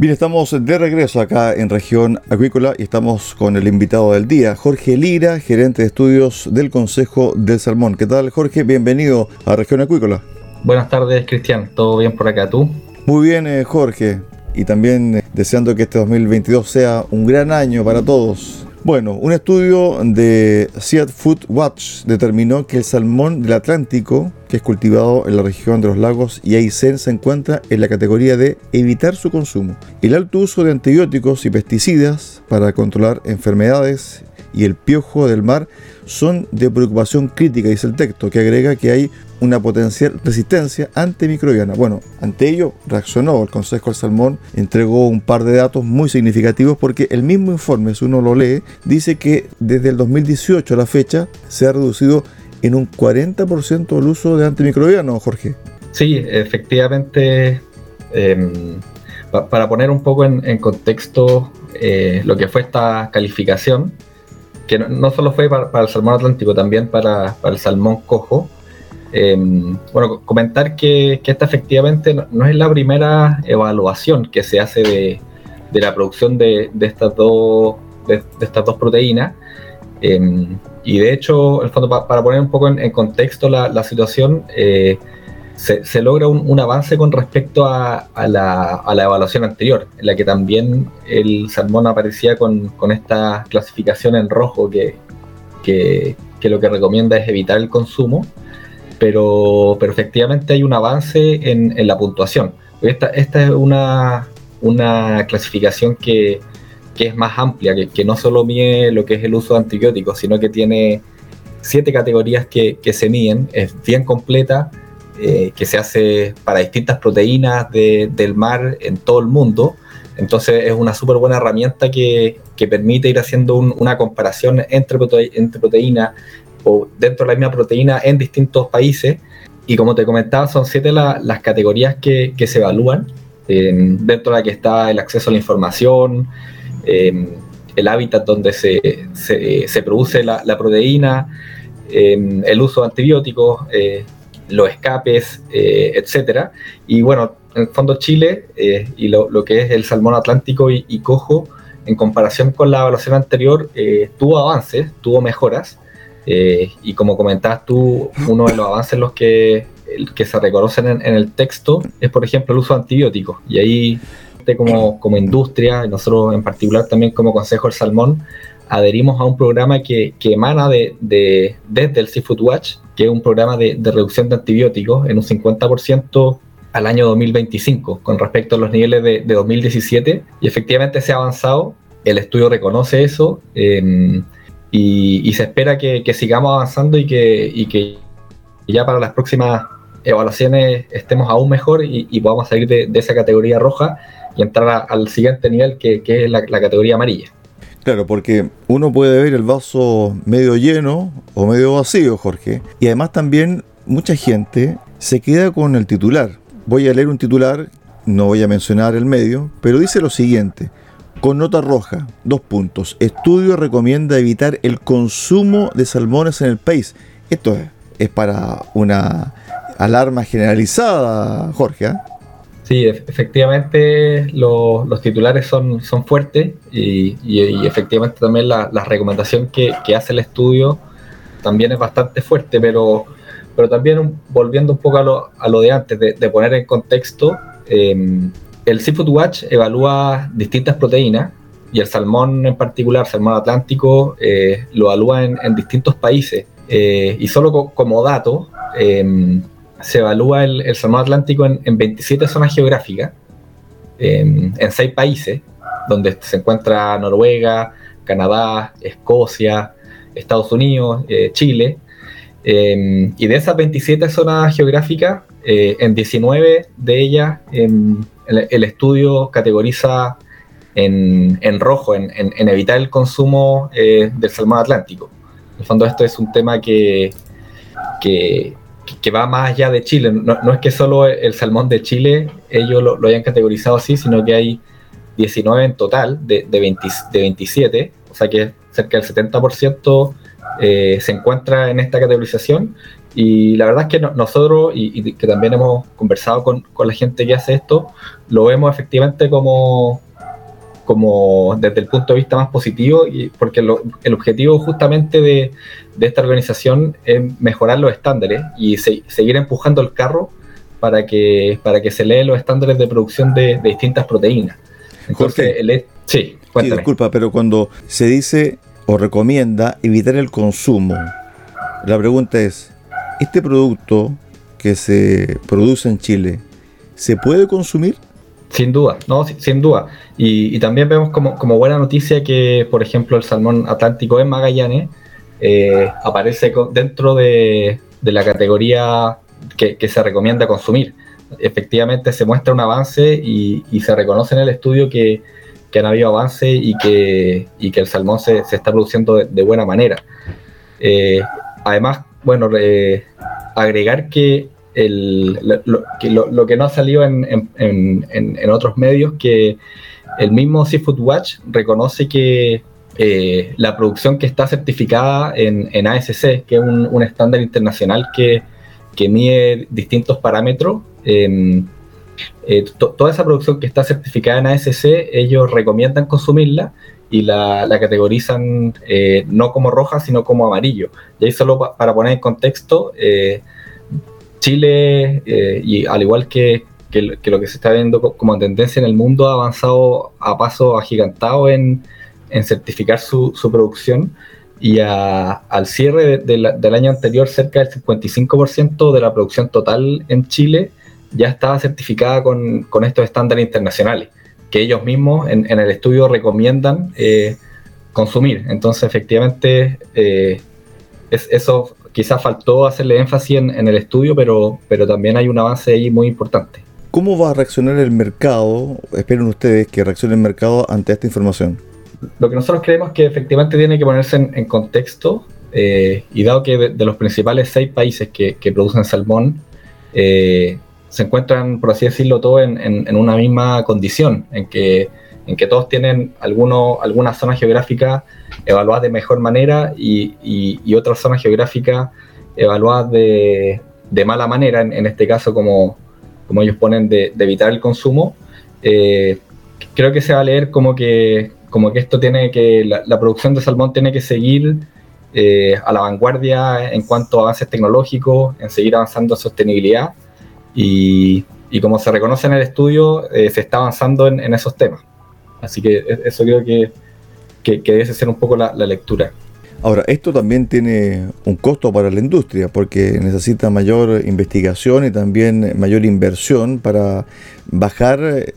Bien, estamos de regreso acá en región acuícola y estamos con el invitado del día, Jorge Lira, gerente de estudios del Consejo del Salmón. ¿Qué tal, Jorge? Bienvenido a región acuícola. Buenas tardes, Cristian. ¿Todo bien por acá tú? Muy bien, eh, Jorge. Y también eh, deseando que este 2022 sea un gran año para todos. Bueno, un estudio de Seed Food Watch determinó que el salmón del Atlántico, que es cultivado en la región de los lagos y Aysén, se encuentra en la categoría de evitar su consumo. El alto uso de antibióticos y pesticidas para controlar enfermedades y el piojo del mar son de preocupación crítica, dice el texto, que agrega que hay una potencial resistencia antimicrobiana. Bueno, ante ello reaccionó el Consejo del Salmón, entregó un par de datos muy significativos porque el mismo informe, si uno lo lee, dice que desde el 2018 a la fecha se ha reducido en un 40% el uso de antimicrobianos, Jorge. Sí, efectivamente, em, para poner un poco en, contexto eh, lo que fue esta calificación, que no, solo fue para, el salmón atlántico, también para, para el salmón cojo, Em, bueno, comentar que, esta efectivamente no, es la primera evaluación que se hace de, la producción de, estas, dos, de, estas dos proteínas. Em, y de hecho, el fondo, para poner un poco en, contexto la, situación, eh, se, logra un, avance con respecto a, la, evaluación anterior, en la que también el salmón aparecía con, esta clasificación en rojo que, que, lo que recomienda es evitar el consumo pero, pero efectivamente hay un avance en, la puntuación. Esta, esta es una, clasificación que, es más amplia, que, no solo mide lo que es el uso de antibióticos, sino que tiene siete categorías que, se miden, es bien completa, eh, que se hace para distintas proteínas del mar en todo el mundo. Entonces es una súper buena herramienta que, permite ir haciendo una comparación entre, entre proteínas, o dentro de la misma proteína en distintos países. Y como te comentaba, son siete las categorías que, se evalúan, dentro de la que está el acceso a la información, em, el hábitat donde se, se, produce la, proteína, em, el uso de antibióticos, eh, los escapes, eh, etcétera. Y bueno, en el fondo Chile eh, y lo, que es el salmón atlántico y, y, cojo, en comparación con la evaluación anterior, tuvo avances, tuvo mejoras. Eh, y como comentabas tú, uno de los avances los que, que se reconocen en, el texto es, por ejemplo, el uso de antibióticos. Y ahí, como, como industria, y nosotros en particular también como Consejo del Salmón, adherimos a un programa que, que emana de, de, desde el Seafood Watch, que es un programa de, reducción de antibióticos en un 50% al año 2025 con respecto a los niveles de, de 2017 y efectivamente se ha avanzado, el estudio reconoce eso, eh, y, se espera que, sigamos avanzando y que, que ya para las próximas evaluaciones estemos aún mejor y, podamos salir de, esa categoría roja y entrar al siguiente nivel que, es la, categoría amarilla. Claro, porque uno puede ver el vaso medio lleno o medio vacío, Jorge. Y además también mucha gente se queda con el titular. Voy a leer un titular, no voy a mencionar el medio, pero dice lo siguiente. Con nota roja, dos puntos. Estudio recomienda evitar el consumo de salmones en el país. Esto es, para una alarma generalizada, Jorge. ¿ah? Sí, efectivamente los titulares son, son fuertes y, efectivamente también la, recomendación que, hace el estudio también es bastante fuerte, pero, pero también volviendo un poco a lo, de antes, de, poner en contexto, em, el Seafood Watch evalúa distintas proteínas y el salmón en particular, salmón atlántico, eh, lo evalúa en, distintos países. Eh, y solo como dato, em, se evalúa el, salmón atlántico en, 27 zonas geográficas, em, en 6 países, donde se encuentra Noruega, Canadá, Escocia, Estados Unidos, eh, Chile. Em, y de esas 27 zonas geográficas, en 19 de ellas el, el estudio categoriza en, rojo, en, evitar el consumo eh, del salmón atlántico. En el fondo esto es un tema que, que, va más allá de Chile. No, es que solo el salmón de Chile ellos lo, hayan categorizado así, sino que hay 19 en total de, de, 27, o sea que cerca del 70% eh, se encuentra en esta categorización. Y la verdad es que nosotros, y, que también hemos conversado con, con, la gente que hace esto, lo vemos efectivamente como, como desde el punto de vista más positivo, y porque el objetivo justamente de, esta organización es mejorar los estándares y seguir empujando el carro para que, para que se leen los estándares de producción de, distintas proteínas. Entonces, el, sí, sí, disculpa, pero cuando se dice o recomienda evitar el consumo, la pregunta es, ¿este producto que se produce en Chile se puede consumir? Sin duda, no, sin, duda. Y, también vemos como, buena noticia que, por ejemplo, el salmón atlántico en Magallanes eh, aparece dentro de, la categoría que, se recomienda consumir. Efectivamente se muestra un avance y, se reconoce en el estudio que, han habido avances y que, que el salmón se, está produciendo de, buena manera. Eh, además, bueno, agregar que lo, que no ha salido en, otros medios, que el mismo Seafood Watch reconoce que eh, la producción que está certificada en, ASC, que es un, estándar internacional que, mide distintos parámetros, em, eh, toda esa producción que está certificada en ASC, ellos recomiendan consumirla y la, categorizan eh, no como roja, sino como amarillo. Y ahí solo para poner en contexto, Chile, eh, y al igual que, lo que se está viendo como tendencia en el mundo, ha avanzado a paso agigantado en, certificar su, producción y al cierre del año anterior cerca del 55% de la producción total en Chile ya estaba certificada con, estos estándares internacionales que ellos mismos en, el estudio recomiendan eh, consumir. Entonces efectivamente eh, es, eso quizás faltó hacerle énfasis en, el estudio, pero, pero también hay un avance ahí muy importante. ¿Cómo va a reaccionar el mercado? Esperen ustedes que reaccione el mercado ante esta información. Lo que nosotros creemos que efectivamente tiene que ponerse en, contexto, eh, y dado que de, los principales seis países que, producen salmón, eh, se encuentran, por así decirlo, todos en, una misma condición, en que, en que todos tienen alguno, alguna zona geográfica evaluadas de mejor manera y, y, otras zonas geográficas evaluadas de, de mala manera, en, este caso como, como ellos ponen de, evitar el consumo, eh, creo que se va a leer como que, como que esto tiene que, la, producción de salmón tiene que seguir eh, a la vanguardia en cuanto a avances tecnológicos, en seguir avanzando en sostenibilidad y, y como se reconoce en el estudio, eh, se está avanzando en, en, esos temas. Así que e, eso creo que que, debe ser un poco la, lectura. Ahora, esto también tiene un costo para la industria porque necesita mayor investigación y también mayor inversión para bajar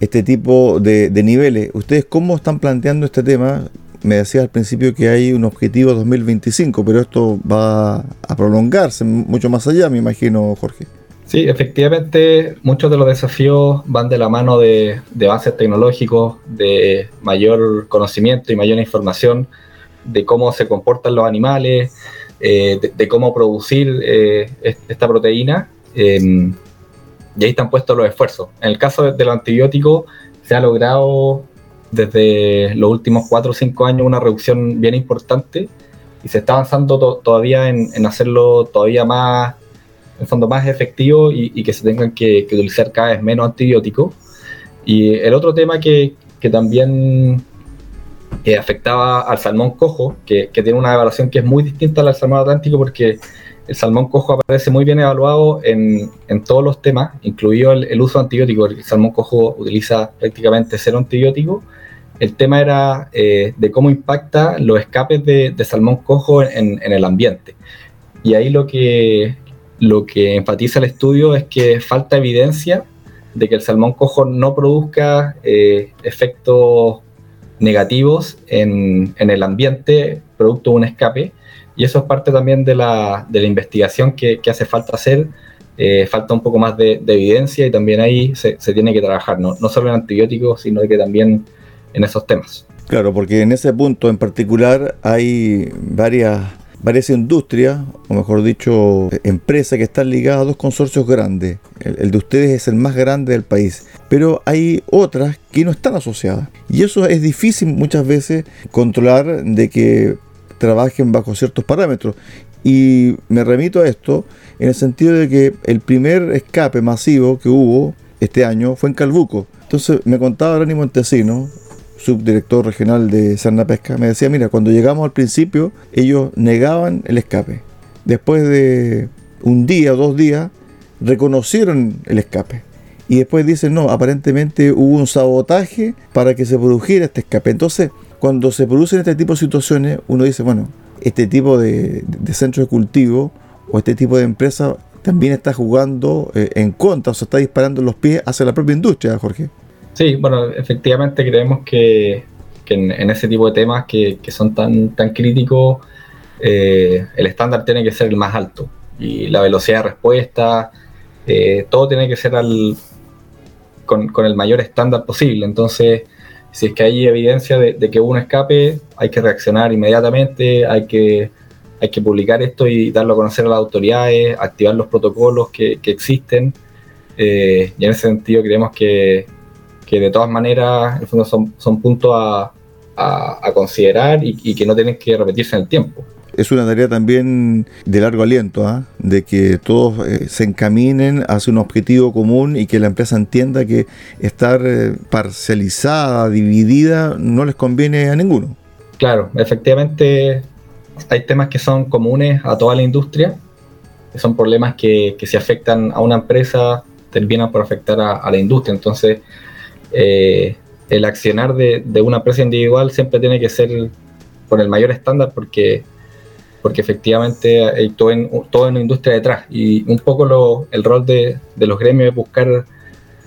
este tipo de, niveles. ¿Ustedes cómo están planteando este tema? Me decía al principio que hay un objetivo 2025, pero esto va a prolongarse mucho más allá, me imagino, Jorge. Sí, efectivamente, muchos de los desafíos van de la mano de, avances tecnológicos, de mayor conocimiento y mayor información de cómo se comportan los animales, eh, de, cómo producir eh, esta proteína. Em, y ahí están puestos los esfuerzos. En el caso de, los antibióticos, se ha logrado desde los últimos 4 o 5 años una reducción bien importante y se está avanzando todavía en hacerlo todavía más en fondo más efectivo y, que se tengan que, utilizar cada vez menos antibióticos. Y el otro tema que, también eh, afectaba al salmón cojo, que, tiene una evaluación que es muy distinta al salmón atlántico porque el salmón cojo aparece muy bien evaluado en, todos los temas, incluido el, uso de antibióticos. El salmón cojo utiliza prácticamente cero antibiótico. El tema era eh, de cómo impacta los escapes de, salmón cojo en, el ambiente. Y ahí lo que, lo que enfatiza el estudio es que falta evidencia de que el salmón cojo no produzca eh, efectos negativos en, el ambiente producto de un escape. Y eso es parte también de la, investigación que, hace falta hacer. Eh, falta un poco más de, evidencia y también ahí se, tiene que trabajar, no, no solo en antibióticos, sino que también en esos temas. Claro, porque en ese punto en particular hay varias varias industrias, o mejor dicho, empresas que están ligadas a dos consorcios grandes. El, de ustedes es el más grande del país, pero hay otras que no están asociadas. Y eso es difícil muchas veces controlar de que trabajen bajo ciertos parámetros. Y me remito a esto en el sentido de que el primer escape masivo que hubo este año fue en Calbuco. Entonces me contaba Rani Montesino, subdirector regional de Sarna Pesca, me decía, mira, cuando llegamos al principio, ellos negaban el escape. Después de un día o dos días, reconocieron el escape. Y después dicen, no, aparentemente hubo un sabotaje para que se produjera este escape. Entonces, cuando se producen este tipo de situaciones, uno dice, bueno, este tipo de, centro de cultivo o este tipo de empresa también está jugando eh, en contra, o sea, está disparando los pies hacia la propia industria, Jorge. Sí, bueno, efectivamente creemos que, en, ese tipo de temas que, son tan, tan críticos, eh, el estándar tiene que ser el más alto y la velocidad de respuesta, eh, todo tiene que ser al, con, el mayor estándar posible. Entonces, si es que hay evidencia de, que hubo un escape, hay que reaccionar inmediatamente, hay que, hay que publicar esto y darlo a conocer a las autoridades, activar los protocolos que, existen. Eh, y en ese sentido creemos que, que de todas maneras son, son puntos a, considerar y, que no tienen que repetirse en el tiempo. Es una tarea también de largo aliento, ¿ah? de que todos eh, se encaminen hacia un objetivo común y que la empresa entienda que estar eh, parcializada, dividida, no les conviene a ninguno. Claro, efectivamente hay temas que son comunes a toda la industria, que son problemas que, que si afectan a una empresa terminan por afectar a, a la industria. Entonces, eh, el accionar de, una empresa individual siempre tiene que ser por el mayor estándar porque, porque efectivamente hay todo en, todo en la industria detrás y un poco el rol de, los gremios es buscar,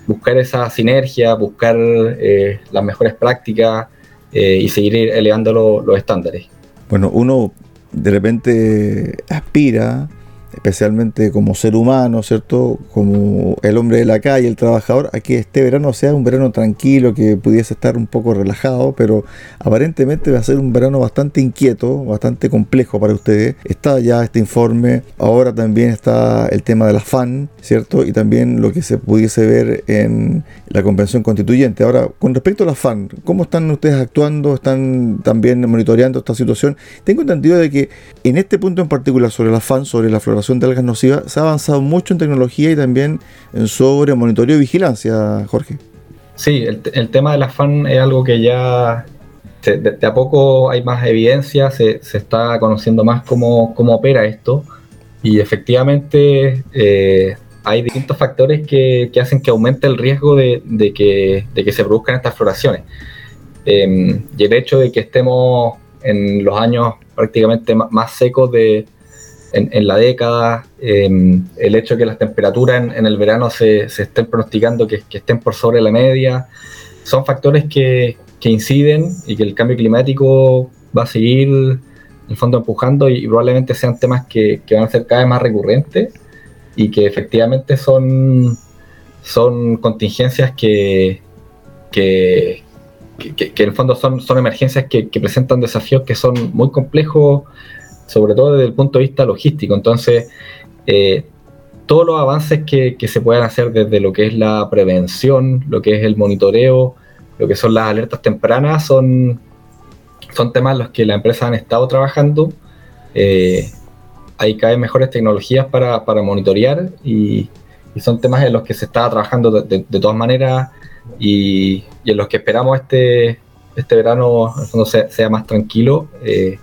buscar esa sinergia, buscar eh, las mejores prácticas eh, y seguir elevando los estándares. Bueno, uno de repente aspira especialmente como ser humano, ¿cierto? Como el hombre de la calle, el trabajador, a que este verano sea un verano tranquilo, que pudiese estar un poco relajado, pero aparentemente va a ser un verano bastante inquieto, bastante complejo para ustedes. Está ya este informe, ahora también está el tema de la FAN, ¿cierto? Y también lo que se pudiese ver en la Convención Constituyente. Ahora, con respecto a la FAN, ¿cómo están ustedes actuando? ¿Están también monitoreando esta situación? Tengo entendido de que en este punto en particular sobre la FAN, sobre la flora de algas nocivas, se ha avanzado mucho en tecnología y también en sobre monitoreo y vigilancia, Jorge. Sí, el, tema de la FAN es algo que ya de, a poco hay más evidencia, se, está conociendo más cómo, cómo, opera esto y efectivamente eh, hay distintos factores que, hacen que aumente el riesgo de, que, se produzcan estas floraciones. Em, y el hecho de que estemos en los años prácticamente más secos de, en, la década, em, el hecho de que las temperaturas en, el verano se, estén pronosticando que, estén por sobre la media, son factores que, inciden y que el cambio climático va a seguir en el fondo empujando y, probablemente sean temas que, van a ser cada vez más recurrentes y que efectivamente son, son contingencias que, que, en el fondo son, son emergencias que, presentan desafíos que son muy complejos sobre todo desde el punto de vista logístico. Entonces, eh, todos los avances que, se puedan hacer desde lo que es la prevención, lo que es el monitoreo, lo que son las alertas tempranas, son, son temas en los que las empresas han estado trabajando. Eh, hay cada vez mejores tecnologías para, monitorear y, son temas en los que se está trabajando de, todas maneras y, en los que esperamos este, este verano sea, más tranquilo, eh,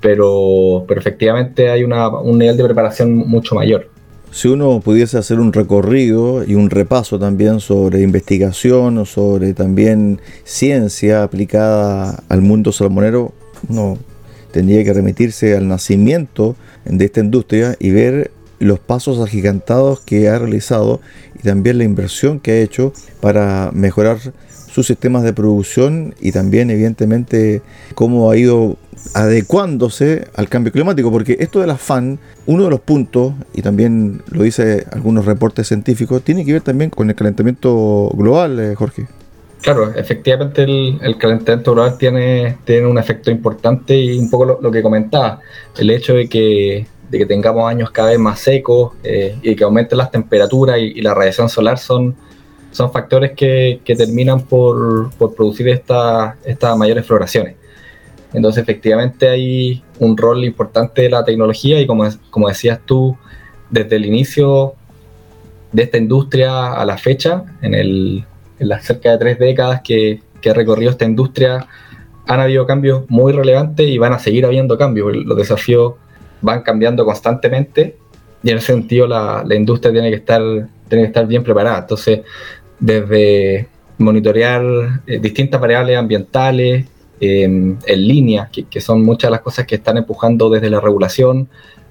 pero, pero efectivamente hay un nivel de preparación mucho mayor. Si uno pudiese hacer un recorrido y un repaso también sobre investigación o sobre también ciencia aplicada al mundo salmonero, uno tendría que remitirse al nacimiento de esta industria y ver los pasos agigantados que ha realizado y también la inversión que ha hecho para mejorar sus sistemas de producción y también evidentemente cómo ha ido adecuándose al cambio climático, porque esto de la FAN, uno de los puntos, y también lo dice algunos reportes científicos, tiene que ver también con el calentamiento global, eh, Jorge. Claro, efectivamente el, calentamiento global tiene, tiene un efecto importante y un poco lo, que comentaba, el hecho de que, de que tengamos años cada vez más secos eh, y que aumenten las temperaturas y, la radiación solar son, son factores que, terminan por, producir estas mayores floraciones. Entonces, efectivamente, hay un rol importante de la tecnología y como, como decías tú, desde el inicio de esta industria a la fecha, en, el, en las cerca de tres décadas que, que ha recorrido esta industria, han habido cambios muy relevantes y van a seguir habiendo cambios. Los desafíos van cambiando constantemente y en ese sentido la, la industria tiene que, estar, tiene que estar bien preparada. Entonces, desde monitorear eh, distintas variables ambientales, en línea, que, son muchas de las cosas que están empujando desde la regulación,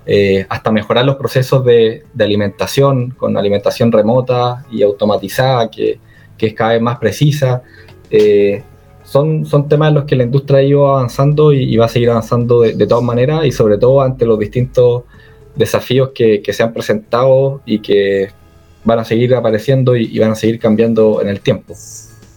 eh, hasta mejorar los procesos de, alimentación con alimentación remota y automatizada, que, es cada vez más precisa. Eh, son, son temas en los que la industria ha ido avanzando y, va a seguir avanzando de, todas maneras y sobre todo ante los distintos desafíos que, se han presentado y que van a seguir apareciendo y, y van a seguir cambiando en el tiempo.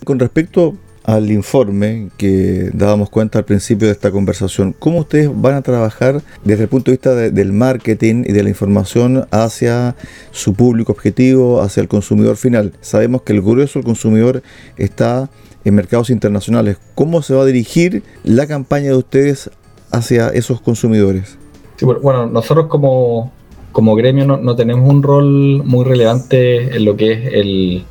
Con respecto al informe que dábamos cuenta al principio de esta conversación, ¿cómo ustedes van a trabajar desde el punto de vista del marketing y de la información hacia su público objetivo, hacia el consumidor final? Sabemos que el grueso del consumidor está en mercados internacionales. ¿Cómo se va a dirigir la campaña de ustedes hacia esos consumidores? bueno, nosotros como, como gremio no, tenemos un rol muy relevante en lo que es el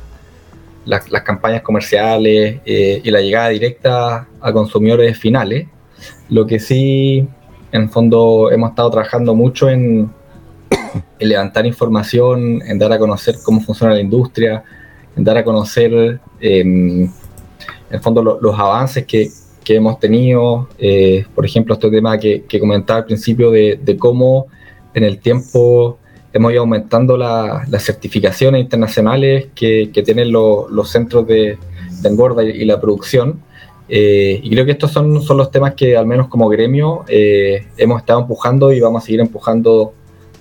las, campañas comerciales eh, y la llegada directa a consumidores finales. Lo que sí, en fondo, hemos estado trabajando mucho en, levantar información, en dar a conocer cómo funciona la industria, en dar a conocer, em, en fondo, los avances que, hemos tenido. Eh, por ejemplo, este tema que, comentaba al principio de cómo en el tiempo hemos ido aumentando las certificaciones internacionales que, tienen los centros de, engorda y, la producción. Eh, y creo que estos son, los temas que al menos como gremio eh, hemos estado empujando y vamos a seguir empujando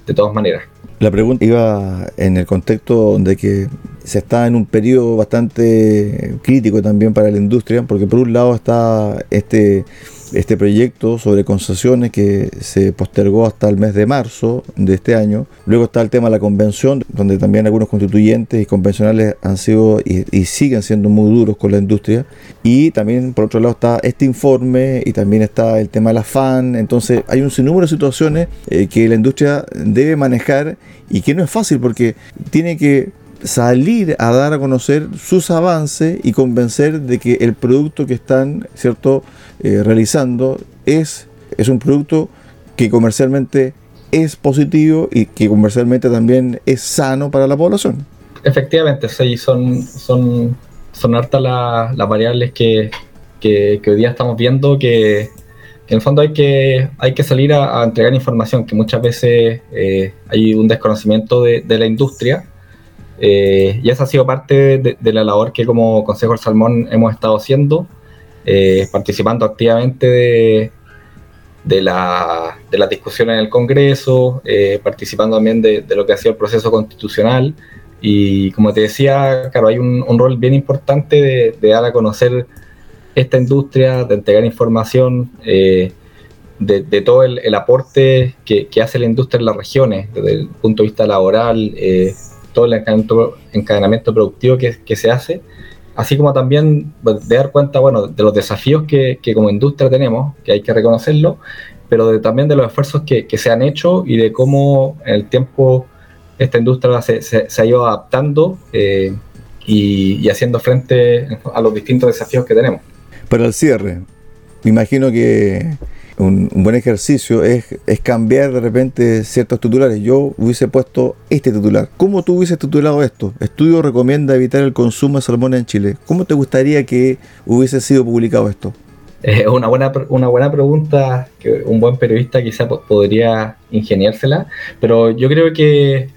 de todas maneras. La pregunta iba en el contexto de que se está en un periodo bastante crítico también para la industria, porque por un lado está este este proyecto sobre concesiones que se postergó hasta el mes de marzo de este año. Luego está el tema de la convención, donde también algunos constituyentes y convencionales han sido y, siguen siendo muy duros con la industria. Y también, por otro lado, está este informe y también está el tema de la FAN. Entonces, hay un sinnúmero de situaciones eh, que la industria debe manejar y que no es fácil porque tiene que salir a dar a conocer sus avances y convencer de que el producto que están cierto eh, realizando es, es un producto que comercialmente es positivo y que comercialmente también es sano para la población. Efectivamente, sí, son, son, son hartas las variables que, que, hoy día estamos viendo que, en el fondo hay que, hay que salir a, entregar información, que muchas veces eh, hay un desconocimiento de, de la industria eh, y esa ha sido parte de, la labor que como Consejo del Salmón hemos estado haciendo, eh, participando activamente de, de, la, de las discusiones en el Congreso, eh, participando también de, lo que ha sido el proceso constitucional. Y como te decía, claro, hay un, rol bien importante de, dar a conocer esta industria, de entregar información, de, todo el, aporte que, que, hace la industria en las regiones, desde el punto de vista laboral, todo el encadenamiento, productivo que, se hace, así como también pues, de dar cuenta bueno, de los desafíos que, como industria tenemos, que hay que reconocerlo, pero también de los esfuerzos que, se han hecho y de cómo en el tiempo esta industria se, ha ido adaptando eh, y, haciendo frente a los distintos desafíos que tenemos. Para el cierre, me imagino que un, buen ejercicio es, cambiar de repente ciertos titulares. Yo hubiese puesto este titular. ¿Cómo tú hubieses titulado esto? Estudio recomienda evitar el consumo de salmón en Chile. ¿Cómo te gustaría que hubiese sido publicado esto? Es una buena, una buena pregunta que un buen periodista quizá podría ingeniársela, pero yo creo que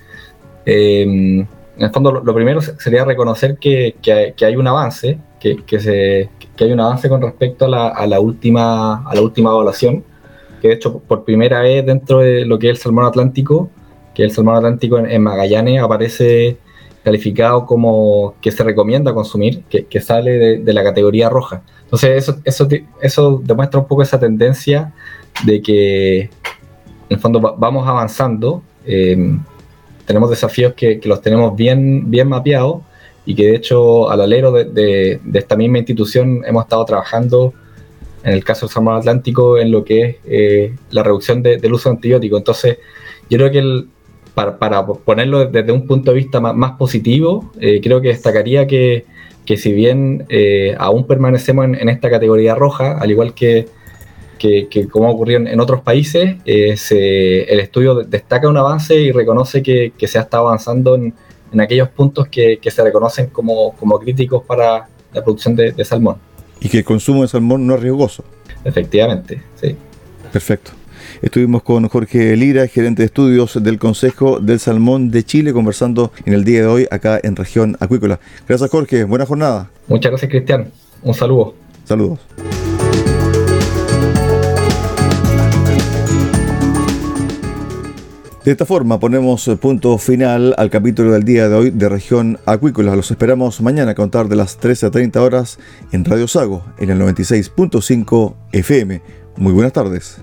em, en el fondo lo, primero sería reconocer que, hay un avance, que, se, que hay un avance con respecto a la, a la, última, a la última evaluación, que de hecho por primera vez dentro de lo que es el salmón atlántico, que el salmón atlántico en, Magallanes aparece calificado como que se recomienda consumir, que, sale de, la categoría roja. Entonces eso, eso, eso demuestra un poco esa tendencia de que en el fondo vamos avanzando, eh, tenemos desafíos que, que, los tenemos bien, bien mapeados y que de hecho al alero de, esta misma institución hemos estado trabajando en el caso del salmón atlántico en lo que es eh, la reducción del uso de antibióticos. Entonces, yo creo que para, ponerlo desde un punto de vista más, positivo, eh, creo que destacaría que, si bien eh, aún permanecemos en, esta categoría roja, al igual que, que, como ha ocurrido en, otros países, el estudio destaca un avance y reconoce que, se ha estado avanzando en, en aquellos puntos que, se reconocen como, críticos para la producción de, salmón. Y que el consumo de salmón no es riesgoso. Efectivamente, sí. Perfecto. Estuvimos con Jorge Lira, gerente de estudios del Consejo del Salmón de Chile, conversando en el día de hoy acá en región acuícola. Gracias Jorge, buena jornada. Muchas gracias Cristian, un saludo. Saludos. De esta forma ponemos punto final al capítulo del día de hoy de Región Acuícola. Los esperamos mañana a contar de las 13 a 30 horas en Radio Sago, en el 96.5 FM. Muy buenas tardes.